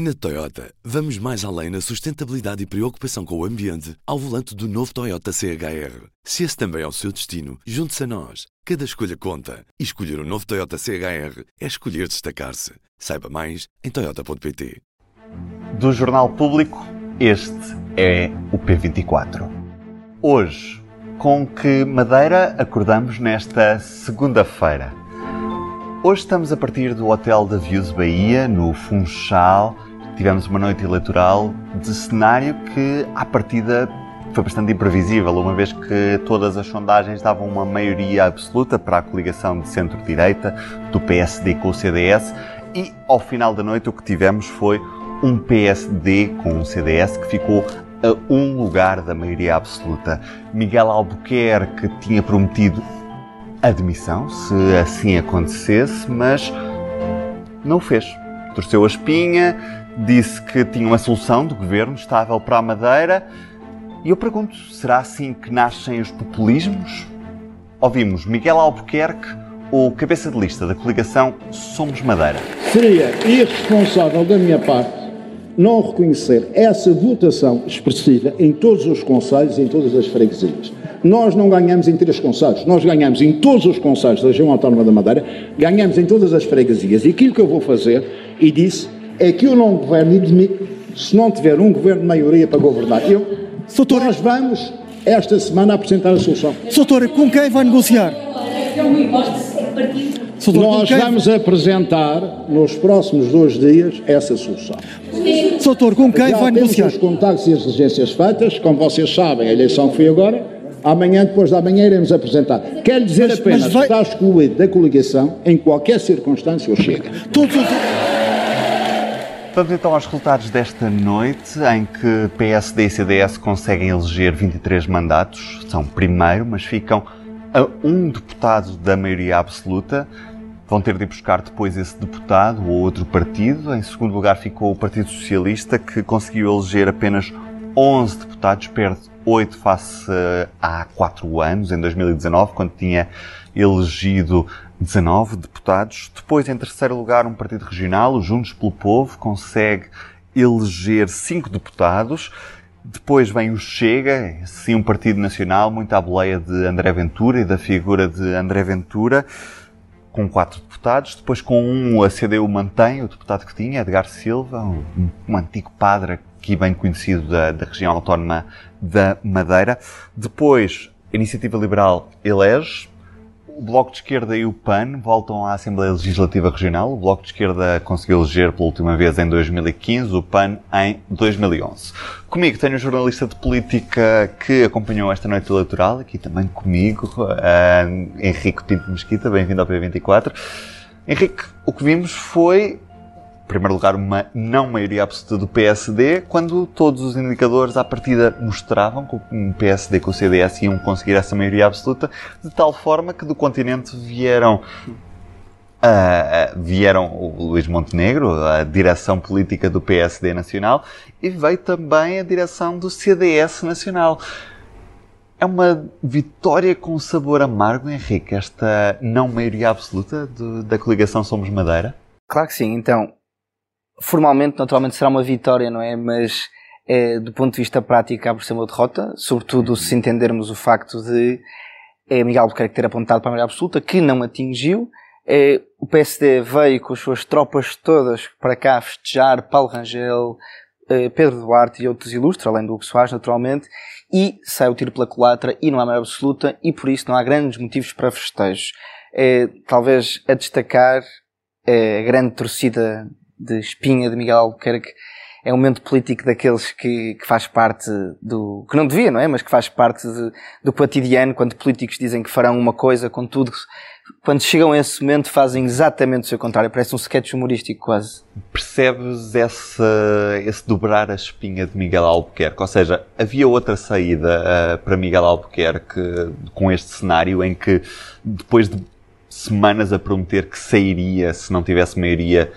Na Toyota, vamos mais além na sustentabilidade e preocupação com o ambiente ao volante do novo Toyota CHR. Se esse também é o seu destino, junte-se a nós. Cada escolha conta. E escolher o um novo Toyota CHR é escolher destacar-se. Saiba mais em Toyota.pt. Do Jornal Público, este é o P24. Hoje, com que madeira acordamos nesta segunda-feira? Hoje estamos a partir do Hotel da Views Bahia, no Funchal. Tivemos uma noite eleitoral de cenário que, à partida, foi bastante imprevisível, uma vez que todas as sondagens davam uma maioria absoluta para a coligação de centro-direita, do PSD com o CDS, e ao final da noite o que tivemos foi um PSD com um CDS que ficou a um lugar da maioria absoluta. Miguel Albuquerque tinha prometido admissão, se assim acontecesse, mas não o fez. Torceu a espinha, disse que tinha uma solução do governo estável para a Madeira. E eu pergunto, será assim que nascem os populismos? Ouvimos Miguel Albuquerque, o cabeça de lista da coligação Somos Madeira. Seria irresponsável da minha parte não reconhecer essa votação expressiva em todos os conselhos em todas as freguesias. Nós não ganhamos em três conselhos, nós ganhamos em todos os conselhos da região autónoma da Madeira, ganhamos em todas as freguesias. E aquilo que eu vou fazer, e disse, é que eu não governo e demito se não tiver um governo de maioria para governar. Eu, Soutor... Nós vamos, esta semana, apresentar a solução. Soutor, com quem vai negociar? Soutor, Nós vamos apresentar, nos próximos dois dias, essa solução. Soutor, com quem Já vai negociar? os contactos e as diligências feitas, como vocês sabem, a eleição foi agora, Amanhã, depois da manhã, iremos apresentar. Quero dizer Mas- apenas mas vai- que está excluído da coligação, em qualquer circunstância, o Chega. Todos os... Vamos então aos resultados desta noite, em que PSD e CDS conseguem eleger 23 mandatos. São primeiro, mas ficam a um deputado da maioria absoluta. Vão ter de buscar depois esse deputado ou outro partido. Em segundo lugar ficou o Partido Socialista, que conseguiu eleger apenas 11 deputados, perde 8 face eh, a há 4 anos, em 2019, quando tinha elegido 19 deputados. Depois, em terceiro lugar, um partido regional, o Juntos pelo Povo, consegue eleger 5 deputados. Depois vem o Chega, sim um partido nacional, muito à boleia de André Ventura e da figura de André Ventura, com quatro deputados. Depois, com um, a CDU mantém o deputado que tinha, Edgar Silva, um, um antigo padre aqui bem conhecido da, da região autónoma da Madeira. Depois, a Iniciativa Liberal elege. O Bloco de Esquerda e o PAN voltam à Assembleia Legislativa Regional. O Bloco de Esquerda conseguiu eleger pela última vez em 2015, o PAN em 2011. Comigo tenho um jornalista de política que acompanhou esta noite eleitoral, aqui também comigo, ah, Henrique Pinto Mesquita, bem-vindo ao P24. Henrique, o que vimos foi, primeiro lugar, uma não maioria absoluta do PSD, quando todos os indicadores à partida mostravam que o PSD com o CDS iam conseguir essa maioria absoluta, de tal forma que do continente vieram ah, vieram o Luís Montenegro, a direção política do PSD Nacional, e veio também a direção do CDS Nacional. É uma vitória com sabor amargo, Henrique, esta não maioria absoluta do- da coligação Somos Madeira? Claro que sim. Então, formalmente, naturalmente, será uma vitória, não é? Mas, eh, do ponto de vista prático, acaba por ser uma derrota, sobretudo se entendermos o facto de eh, Miguel Albuquerque ter apontado para a maioria absoluta, que não atingiu. Eh, o PSD veio com as suas tropas todas para cá festejar Paulo Rangel, Pedro Duarte e outros ilustres, além do Hugo Soares, naturalmente, e sai o tiro pela culatra e não há maioria absoluta e por isso não há grandes motivos para festejos. Eh, talvez a destacar eh, a grande torcida de espinha de Miguel Albuquerque é um momento político daqueles que, que faz parte do, que não devia, não é? Mas que faz parte de- do cotidiano, quando políticos dizem que farão uma coisa, contudo, quando chegam a esse momento fazem exatamente o seu contrário. Parece um sketch humorístico quase. Percebes esse, esse dobrar a espinha de Miguel Albuquerque? Ou seja, havia outra saída ah, para Miguel Albuquerque com este cenário em que, depois de semanas a prometer que sairia se não tivesse maioria,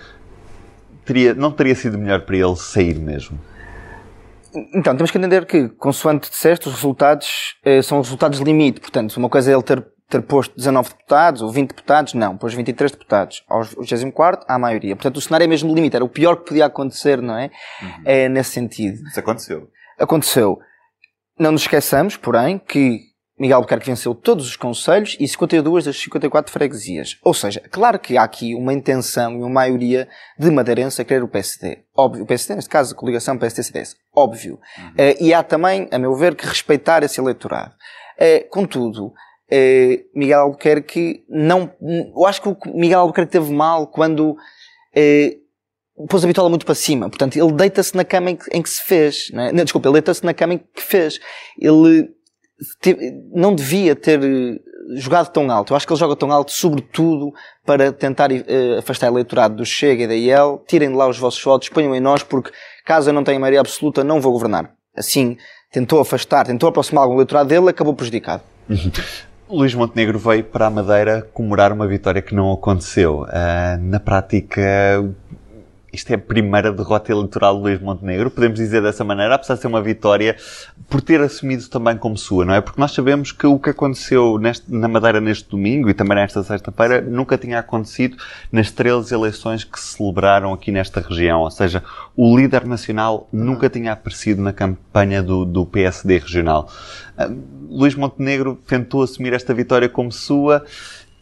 teria, não teria sido melhor para ele sair mesmo? Então, temos que entender que, consoante disseste, os resultados eh, são os resultados limite. Portanto, uma coisa é ele ter ter posto 19 deputados ou 20 deputados, não, pôs 23 deputados. Aos 24 há a maioria. Portanto, o cenário é mesmo limite, era o pior que podia acontecer, não é? Uhum. É nesse sentido. Isso aconteceu. Aconteceu. Não nos esqueçamos, porém, que Miguel Albuquerque venceu todos os conselhos e 52 das 54 freguesias. Ou seja, claro que há aqui uma intenção e uma maioria de madeirense a querer o PSD. Óbvio. O PSD, neste caso, a coligação PSD-CDS. Óbvio. Uhum. Uh, e há também, a meu ver, que respeitar esse eleitorado. Uh, contudo, uh, Miguel Albuquerque não... Eu acho que o Miguel Albuquerque teve mal quando pôs a bitola muito para cima. Portanto, ele deita-se na cama em que, em que se fez. Não, é? não desculpa, ele deita-se na cama em que fez. Ele não devia ter eh, jogado tão alto. Eu acho que ele joga tão alto, sobretudo, para tentar uh, afastar o eleitorado do Chega e da IEL. Tirem de lá os vossos votos, ponham em nós, porque caso eu não tenha maioria absoluta, não vou governar. Assim, tentou afastar, tentou aproximar algum eleitorado dele, acabou prejudicado. Luís Montenegro veio para a Madeira comemorar uma vitória que não aconteceu. Uh, na prática, isto é a primeira derrota eleitoral de Luís Montenegro, podemos dizer dessa maneira, apesar de ser uma vitória por ter assumido também como sua, não é? Porque nós sabemos que o que aconteceu neste, na Madeira neste domingo e também nesta sexta-feira nunca tinha acontecido nas 13 eleições que se celebraram aqui nesta região. Ou seja, o líder nacional nunca tinha aparecido na campanha do, do PSD regional. Uh, Luís Montenegro tentou assumir esta vitória como sua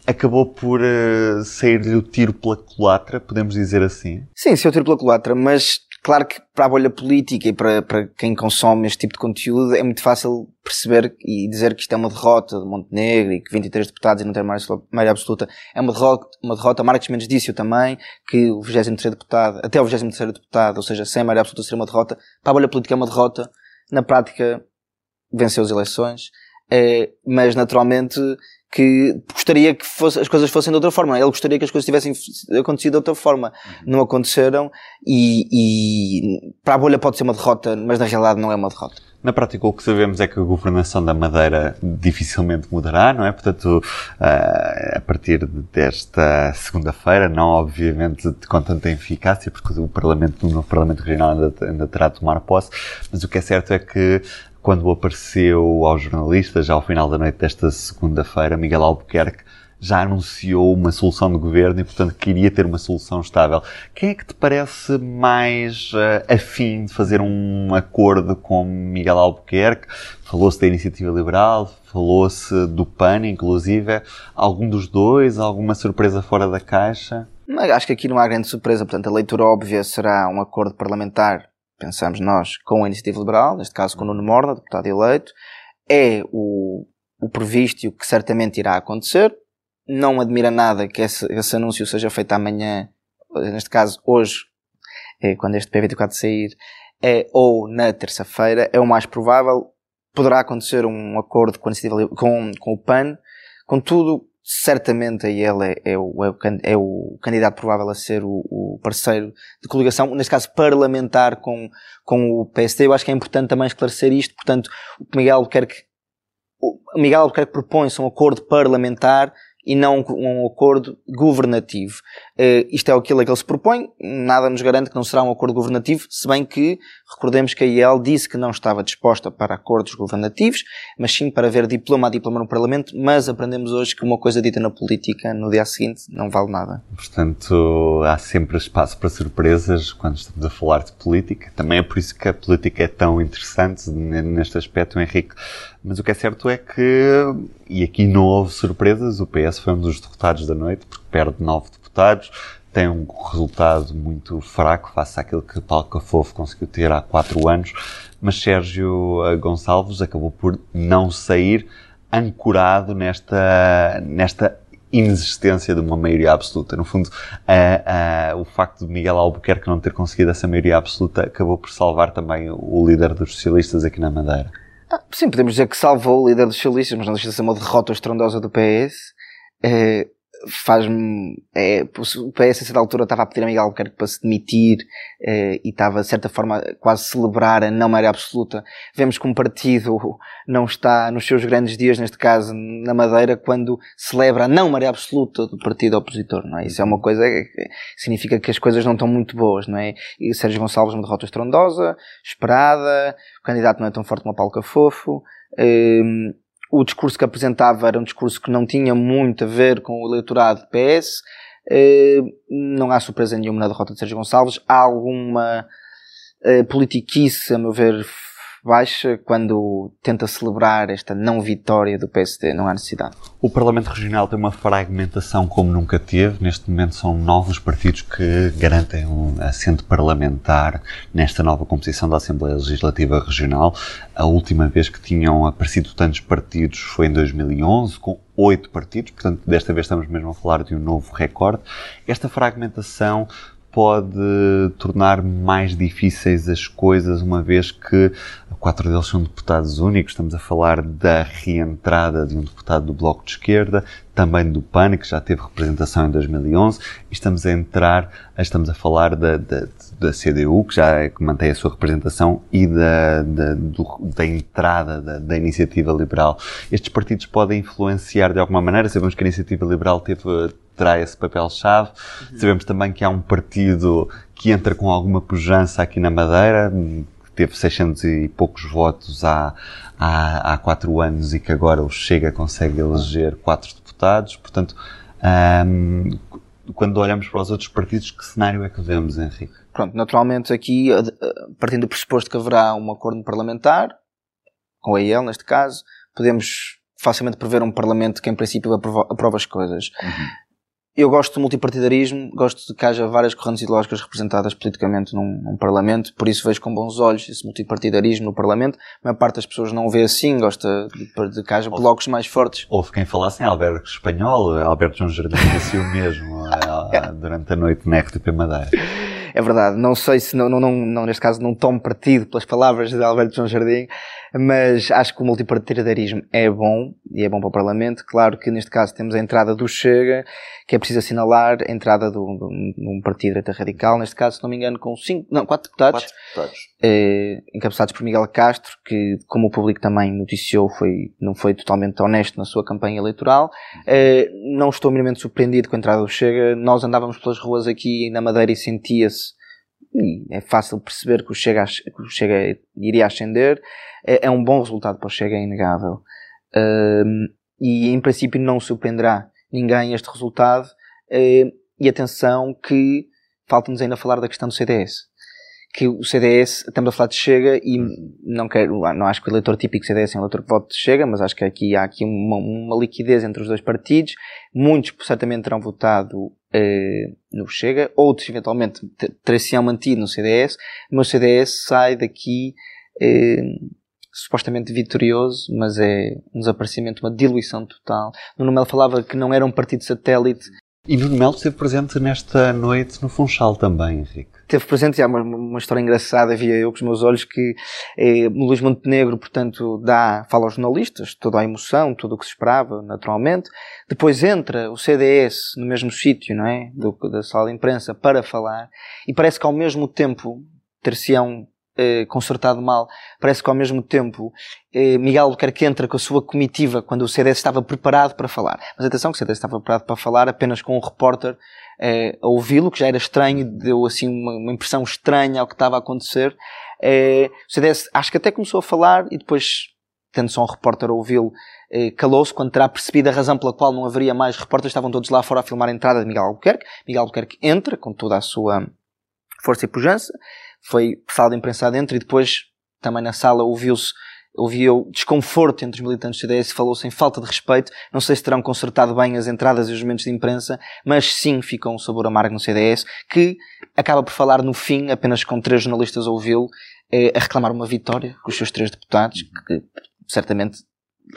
acabou por uh, sair-lhe o tiro pela culatra, podemos dizer assim? Sim, saiu o tiro pela culatra, mas claro que para a bolha política e para, para quem consome este tipo de conteúdo é muito fácil perceber e dizer que isto é uma derrota de Montenegro e que 23 deputados e não tem maioria absoluta é uma derrota, uma derrota. Marcos Mendes disse também que o 23 deputado, até o 23 deputado, ou seja, sem maioria absoluta seria uma derrota. Para a bolha política é uma derrota. Na prática, venceu as eleições. É, mas naturalmente que gostaria que fosse, as coisas fossem de outra forma. Ele gostaria que as coisas tivessem acontecido de outra forma. Uhum. Não aconteceram e, e, para a bolha pode ser uma derrota, mas na realidade não é uma derrota. Na prática, o que sabemos é que a governação da Madeira dificilmente mudará, não é? Portanto, uh, a partir desta segunda-feira, não obviamente com tanta eficácia, porque o Parlamento, o novo Parlamento Regional ainda, ainda terá de tomar posse, mas o que é certo é que quando apareceu aos jornalistas, já ao final da noite desta segunda-feira, Miguel Albuquerque já anunciou uma solução de governo e, portanto, queria ter uma solução estável. Quem é que te parece mais uh, afim de fazer um acordo com Miguel Albuquerque? Falou-se da Iniciativa Liberal, falou-se do PAN, inclusive. Algum dos dois? Alguma surpresa fora da caixa? Acho que aqui não há grande surpresa. Portanto, a leitura óbvia será um acordo parlamentar pensamos nós, com a Iniciativa Liberal, neste caso com o Nuno Morna, deputado eleito, é o, o previsto e o que certamente irá acontecer. Não admira nada que esse, esse anúncio seja feito amanhã, neste caso hoje, é, quando este P24 sair, é, ou na terça-feira, é o mais provável. Poderá acontecer um acordo com, com, com o PAN, contudo, certamente aí ele é, é, o, é, é, o, candidato provável a ser o, o, parceiro de coligação, neste caso parlamentar com, com o PSD. Eu acho que é importante também esclarecer isto. Portanto, o que Miguel quer que o Miguel quer que propõe-se um acordo parlamentar e não um acordo governativo. Uh, isto é aquilo que ele se propõe, nada nos garante que não será um acordo governativo, se bem que recordemos que a IEL disse que não estava disposta para acordos governativos, mas sim para ver diploma a diploma no Parlamento, mas aprendemos hoje que uma coisa dita na política no dia seguinte não vale nada. Portanto, há sempre espaço para surpresas quando estamos a falar de política. Também é por isso que a política é tão interessante neste aspecto, Henrique. Mas o que é certo é que, e aqui não houve surpresas, o PS foi um dos derrotados da noite, porque perde nove deputados, tem um resultado muito fraco face àquilo que Paulo Cafofo conseguiu ter há quatro anos, mas Sérgio eh, Gonçalves acabou por não sair ancorado nesta, nesta inexistência de uma maioria absoluta. No fundo, o facto de Miguel Albuquerque não ter conseguido essa maioria absoluta acabou por salvar também o líder dos socialistas aqui na Madeira. Ah, sim, podemos dizer que salvou o líder dos socialistas, mas não deixa de ser uma derrota estrondosa do PS. É, faz-me. É, o PS, a certa altura, estava a pedir a Miguel Albuquerque para se demitir é, e estava, de certa forma, quase a celebrar a não maioria absoluta. Vemos que um partido não está nos seus grandes dias, neste caso, na Madeira, quando celebra a não maioria absoluta do partido opositor, não é? Isso é uma coisa que significa que as coisas não estão muito boas, não é? E Sérgio Gonçalves, uma derrota estrondosa, esperada, o candidato não é tão forte como o Paulo Cafofo. Hum, o discurso que apresentava era um discurso que não tinha muito a ver com o eleitorado PS. Uh, não há surpresa nenhuma na derrota de Sérgio Gonçalves. Há alguma uh, politiquice, a meu ver, baixa quando tenta celebrar esta não vitória do PSD. Não há necessidade. O Parlamento Regional tem uma fragmentação como nunca teve. Neste momento são novos partidos que garantem um assento parlamentar nesta nova composição da Assembleia Legislativa Regional. A última vez que tinham aparecido tantos partidos foi em 2011, com oito partidos, portanto, desta vez estamos mesmo a falar de um novo recorde. Esta fragmentação pode tornar mais difíceis as coisas, uma vez que quatro deles são deputados únicos. Estamos a falar da reentrada de um deputado do Bloco de Esquerda, também do PAN, que já teve representação em 2011, e estamos a entrar, estamos a falar da, da, da CDU, que já é, que mantém a sua representação, e da, da, do, da entrada da, da Iniciativa Liberal. Estes partidos podem influenciar de alguma maneira, sabemos que a Iniciativa Liberal teve terá esse papel-chave. Uhum. Sabemos também que há um partido que entra com alguma pujança aqui na Madeira, que teve 600 e poucos votos há, há, há quatro anos e que agora o Chega consegue eleger quatro deputados. Portanto, quando olhamos para os outros partidos, que cenário é que vemos, Henrique? Pronto, naturalmente aqui, partindo do pressuposto que haverá um acordo parlamentar, com a EL neste caso, podemos facilmente prever um Parlamento que em princípio aprova, aprova as coisas. Uhum eu gosto do multipartidarismo, gosto de que haja várias correntes ideológicas representadas politicamente num, num, Parlamento, por isso vejo com bons olhos esse multipartidarismo no Parlamento. A maior parte das pessoas não o vê assim, gosta de, de que haja blocos mais fortes. Houve quem falasse em Alberto Espanhol, Alberto João Jardim disse o mesmo eh, durante a noite na RTP Madeira. É verdade, não sei se, não, não, não, não, neste caso não tomo partido pelas palavras de Alberto João Jardim, mas acho que o multipartidarismo é bom e é bom para o Parlamento. Claro que neste caso temos a entrada do Chega, que é preciso assinalar a entrada de um partido de direita radical, neste caso, se não me engano, com cinco, não, quatro deputados, quatro deputados. Eh, encabeçados por Miguel Castro, que, como o público também noticiou, foi, não foi totalmente honesto na sua campanha eleitoral. Eh, não estou minimamente surpreendido com a entrada do Chega. Nós andávamos pelas ruas aqui na Madeira e sentia-se e é fácil perceber que o Chega, que o Chega iria ascender é, é um bom resultado para o Chega, é inegável. E em princípio não surpreenderá ninguém este resultado. Uh, e atenção que falta-nos ainda falar da questão do CDS. Que o CDS, estamos a falar de Chega e não quero, não acho que o eleitor típico CDS é um eleitor que vote de Chega, mas acho que aqui há aqui uma, uma liquidez entre os dois partidos. Muitos certamente terão votado uh, no Chega, outros eventualmente terão mantido no CDS, mas o CDS sai daqui uh, supostamente vitorioso, mas é um desaparecimento, uma diluição total. Nuno Melo falava que não era um partido satélite. E Nuno Melo esteve presente nesta noite no Funchal também, Henrique. Esteve presente, há uma, uma história engraçada, via eu com os meus olhos, que eh, Luís Montenegro, portanto, dá, fala aos jornalistas, toda a emoção, tudo o que se esperava, naturalmente. Depois entra o CDS no mesmo sítio, não é? Do, da sala de imprensa para falar, e parece que ao mesmo tempo ter-se-ão eh, consertado mal. Parece que ao mesmo tempo eh, Miguel Albuquerque entra com a sua comitiva quando o CDS estava preparado para falar. Mas atenção que o CDS estava preparado para falar apenas com um repórter eh, a ouvi-lo, que já era estranho, deu assim uma, uma impressão estranha ao que estava a acontecer. Eh, o CDS acho que até começou a falar e depois, tendo só um repórter a ouvi-lo, eh, calou-se quando terá percebido a razão pela qual não haveria mais repórteres, estavam todos lá fora a filmar a entrada de Miguel Albuquerque. Miguel Albuquerque entra com toda a sua força e pujança foi sala de imprensa dentro e depois também na sala ouviu-se ouviu desconforto entre os militantes do CDS, falou-se em falta de respeito. Não sei se terão consertado bem as entradas e os momentos de imprensa, mas sim ficou um sabor amargo no CDS, que acaba por falar no fim, apenas com três jornalistas a ouvi-lo, eh, a reclamar uma vitória com os seus três deputados, que certamente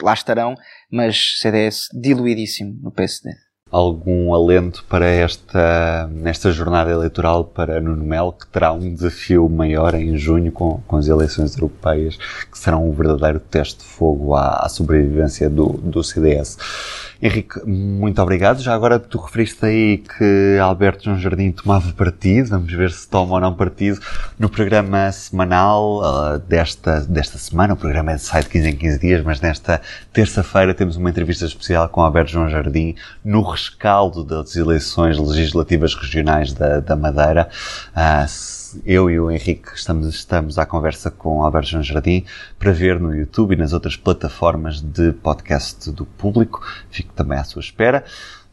lá estarão, mas CDS diluidíssimo no PSD algum alento para esta, nesta jornada eleitoral para Nuno Melo, que terá um desafio maior em junho com, com as eleições europeias, que serão um verdadeiro teste de fogo à, à sobrevivência do, do CDS. Henrique, muito obrigado. Já agora tu referiste aí que Alberto João Jardim tomava partido, vamos ver se toma ou não partido, no programa semanal uh, desta, desta semana, o programa sai de 15 em 15 dias, mas nesta terça-feira temos uma entrevista especial com Alberto João Jardim no rescaldo das eleições legislativas regionais da, da Madeira. Uh, eu e o Henrique estamos, estamos à conversa com Alberto João Jardim para ver no YouTube e nas outras plataformas de podcast do público. Fico também à sua espera.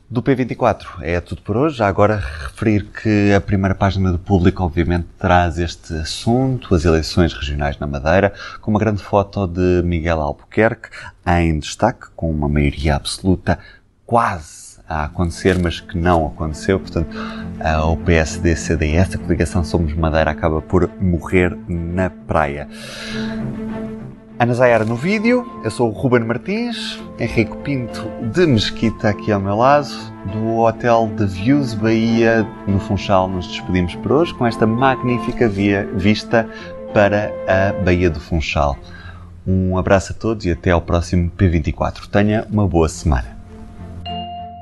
Do P24 é tudo por hoje. Já agora referir que a primeira página do público, obviamente, traz este assunto, as eleições regionais na Madeira, com uma grande foto de Miguel Albuquerque em destaque, com uma maioria absoluta quase a acontecer, mas que não aconteceu. Portanto, o PSD-CDS, a coligação Somos Madeira, acaba por morrer na praia. Ana Zayara no vídeo, eu sou o Ruben Martins, Henrique Pinto de Mesquita aqui ao meu lado, do Hotel The Views Bahia no Funchal. Nos despedimos por hoje com esta magnífica via, vista para a Baía do Funchal. Um abraço a todos e até ao próximo P24. Tenha uma boa semana.